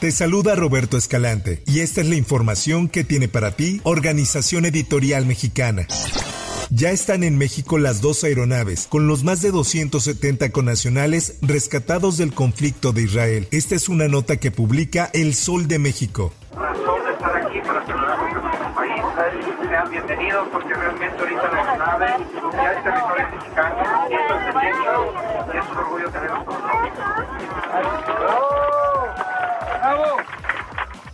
Te saluda Roberto Escalante y esta es la información que tiene para ti Organización Editorial Mexicana. Ya están en México las dos aeronaves, con los más de 270 conacionales rescatados del conflicto de Israel. Esta es una nota que publica El Sol de México. de estar aquí para país. Sean bienvenidos porque realmente ahorita la aeronave ya es territorio mexicano y esto es derecho y es un orgullo tenerlos con nosotros. Alô!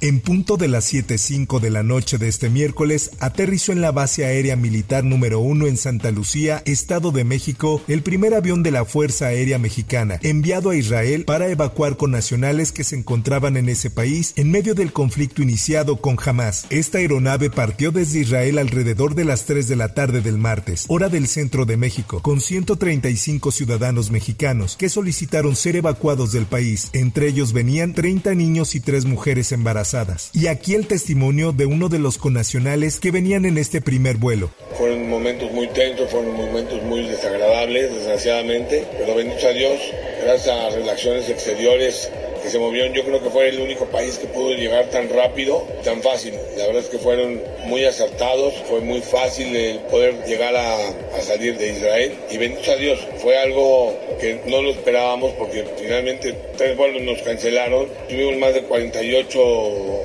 En punto de las 7.05 de la noche de este miércoles, aterrizó en la base aérea militar número 1 en Santa Lucía, Estado de México, el primer avión de la Fuerza Aérea Mexicana, enviado a Israel para evacuar con nacionales que se encontraban en ese país en medio del conflicto iniciado con Hamas. Esta aeronave partió desde Israel alrededor de las 3 de la tarde del martes, hora del centro de México, con 135 ciudadanos mexicanos que solicitaron ser evacuados del país. Entre ellos venían 30 niños y 3 mujeres embarazadas y aquí el testimonio de uno de los conacionales que venían en este primer vuelo. Fueron momentos muy tensos, fueron momentos muy desagradables, desgraciadamente, pero bendito a Dios, gracias a relaciones exteriores que se movieron. Yo creo que fue el único país que pudo llegar tan rápido, tan fácil. La verdad es que fueron muy acertados, fue muy fácil el poder llegar a, salir de Israel. Y bendito a Dios, fue algo que no lo esperábamos porque finalmente tres vuelos nos cancelaron. Tuvimos más de 48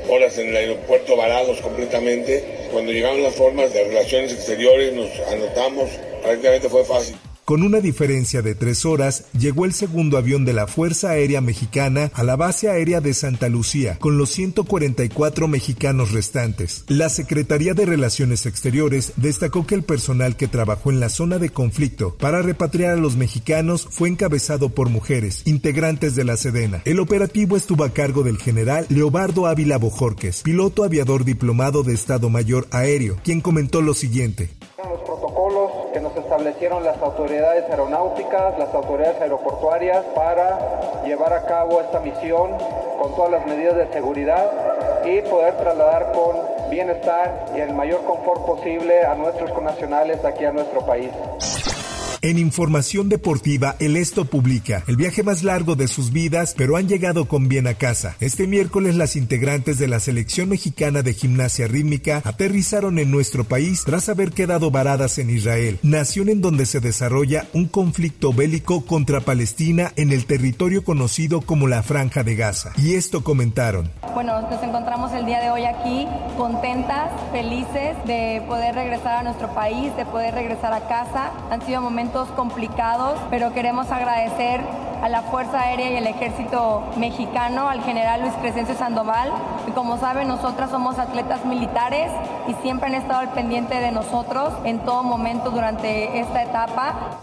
horas en el aeropuerto varados completamente. Cuando llegaron las formas de relaciones exteriores nos anotamos, prácticamente fue fácil. Con una diferencia de tres horas, llegó el segundo avión de la Fuerza Aérea Mexicana a la base aérea de Santa Lucía, con los 144 mexicanos restantes. La Secretaría de Relaciones Exteriores destacó que el personal que trabajó en la zona de conflicto para repatriar a los mexicanos fue encabezado por mujeres, integrantes de la Sedena. El operativo estuvo a cargo del general Leobardo Ávila Bojorques, piloto aviador diplomado de Estado Mayor Aéreo, quien comentó lo siguiente establecieron las autoridades aeronáuticas, las autoridades aeroportuarias para llevar a cabo esta misión con todas las medidas de seguridad y poder trasladar con bienestar y el mayor confort posible a nuestros connacionales aquí a nuestro país. En información deportiva, el Esto publica el viaje más largo de sus vidas, pero han llegado con bien a casa. Este miércoles las integrantes de la selección mexicana de gimnasia rítmica aterrizaron en nuestro país tras haber quedado varadas en Israel, nación en donde se desarrolla un conflicto bélico contra Palestina en el territorio conocido como la Franja de Gaza. Y esto comentaron. Bueno, nos encontramos el día de hoy aquí contentas, felices de poder regresar a nuestro país, de poder regresar a casa. Han sido momentos complicados, pero queremos agradecer a la Fuerza Aérea y el Ejército Mexicano, al general Luis Crescencio Sandoval, y como saben, nosotras somos atletas militares y siempre han estado al pendiente de nosotros en todo momento durante esta etapa.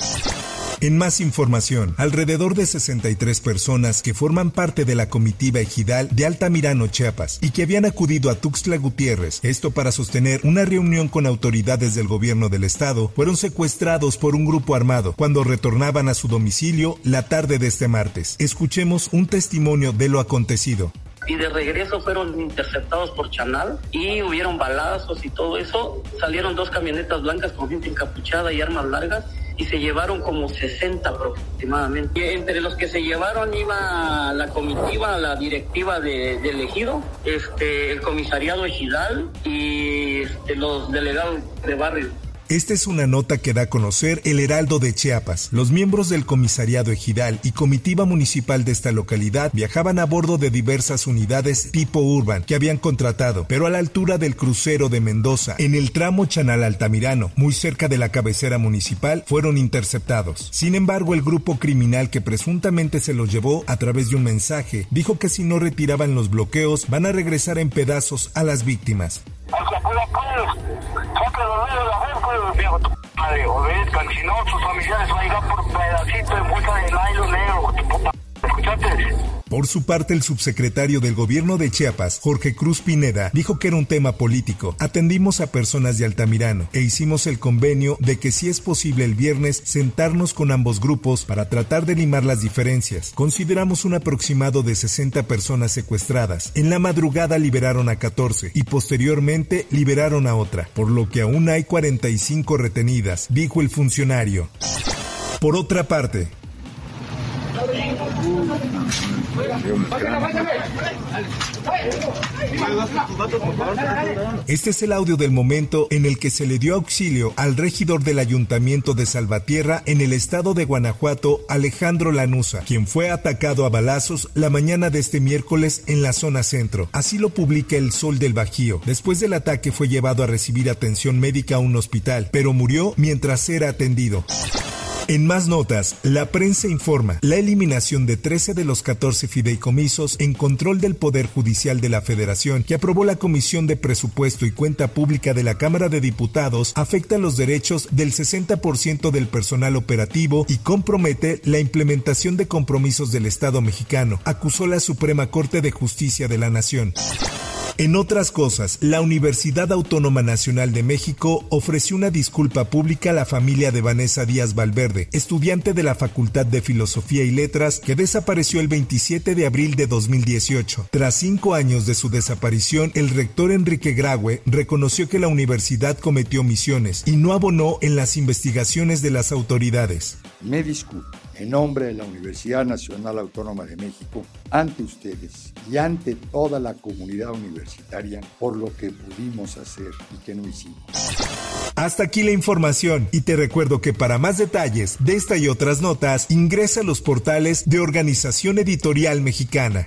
En más información, alrededor de 63 personas que forman parte de la comitiva ejidal de Altamirano, Chiapas, y que habían acudido a Tuxtla Gutiérrez, esto para sostener una reunión con autoridades del gobierno del estado, fueron secuestrados por un grupo armado cuando retornaban a su domicilio la tarde de este martes. Escuchemos un testimonio de lo acontecido y de regreso fueron interceptados por Chanal y hubieron balazos y todo eso. Salieron dos camionetas blancas con gente encapuchada y armas largas y se llevaron como 60 aproximadamente. Entre los que se llevaron iba la comitiva, la directiva de, de elegido, este, el comisariado Ejidal y este, los delegados de barrio. Esta es una nota que da a conocer el Heraldo de Chiapas. Los miembros del comisariado ejidal y comitiva municipal de esta localidad viajaban a bordo de diversas unidades tipo urban que habían contratado, pero a la altura del crucero de Mendoza, en el tramo Chanal Altamirano, muy cerca de la cabecera municipal, fueron interceptados. Sin embargo, el grupo criminal que presuntamente se los llevó a través de un mensaje dijo que si no retiraban los bloqueos van a regresar en pedazos a las víctimas familiares. Siempre dormido en la boca, viejo tu madre. Olvídate, canchino, tus familiares van a llegar por pedacito en bolsa de nylon negro, tu puta. ¿Escuchaste? Por su parte, el subsecretario del gobierno de Chiapas, Jorge Cruz Pineda, dijo que era un tema político. Atendimos a personas de Altamirano e hicimos el convenio de que si es posible el viernes sentarnos con ambos grupos para tratar de limar las diferencias. Consideramos un aproximado de 60 personas secuestradas. En la madrugada liberaron a 14 y posteriormente liberaron a otra, por lo que aún hay 45 retenidas, dijo el funcionario. Por otra parte, este es el audio del momento en el que se le dio auxilio al regidor del ayuntamiento de Salvatierra en el estado de Guanajuato, Alejandro Lanusa, quien fue atacado a balazos la mañana de este miércoles en la zona centro. Así lo publica el Sol del Bajío. Después del ataque fue llevado a recibir atención médica a un hospital, pero murió mientras era atendido. En más notas, la prensa informa la eliminación de 13 de los 14 fideicomisos en control del Poder Judicial de la Federación que aprobó la Comisión de Presupuesto y Cuenta Pública de la Cámara de Diputados afecta los derechos del 60% del personal operativo y compromete la implementación de compromisos del Estado mexicano, acusó la Suprema Corte de Justicia de la Nación. En otras cosas, la Universidad Autónoma Nacional de México ofreció una disculpa pública a la familia de Vanessa Díaz Valverde, estudiante de la Facultad de Filosofía y Letras que desapareció el 27 de abril de 2018. Tras cinco años de su desaparición, el rector Enrique Graue reconoció que la universidad cometió omisiones y no abonó en las investigaciones de las autoridades. Me disculpo en nombre de la Universidad Nacional Autónoma de México ante ustedes y ante toda la comunidad universitaria por lo que pudimos hacer y que no hicimos. Hasta aquí la información y te recuerdo que para más detalles de esta y otras notas ingresa a los portales de Organización Editorial Mexicana.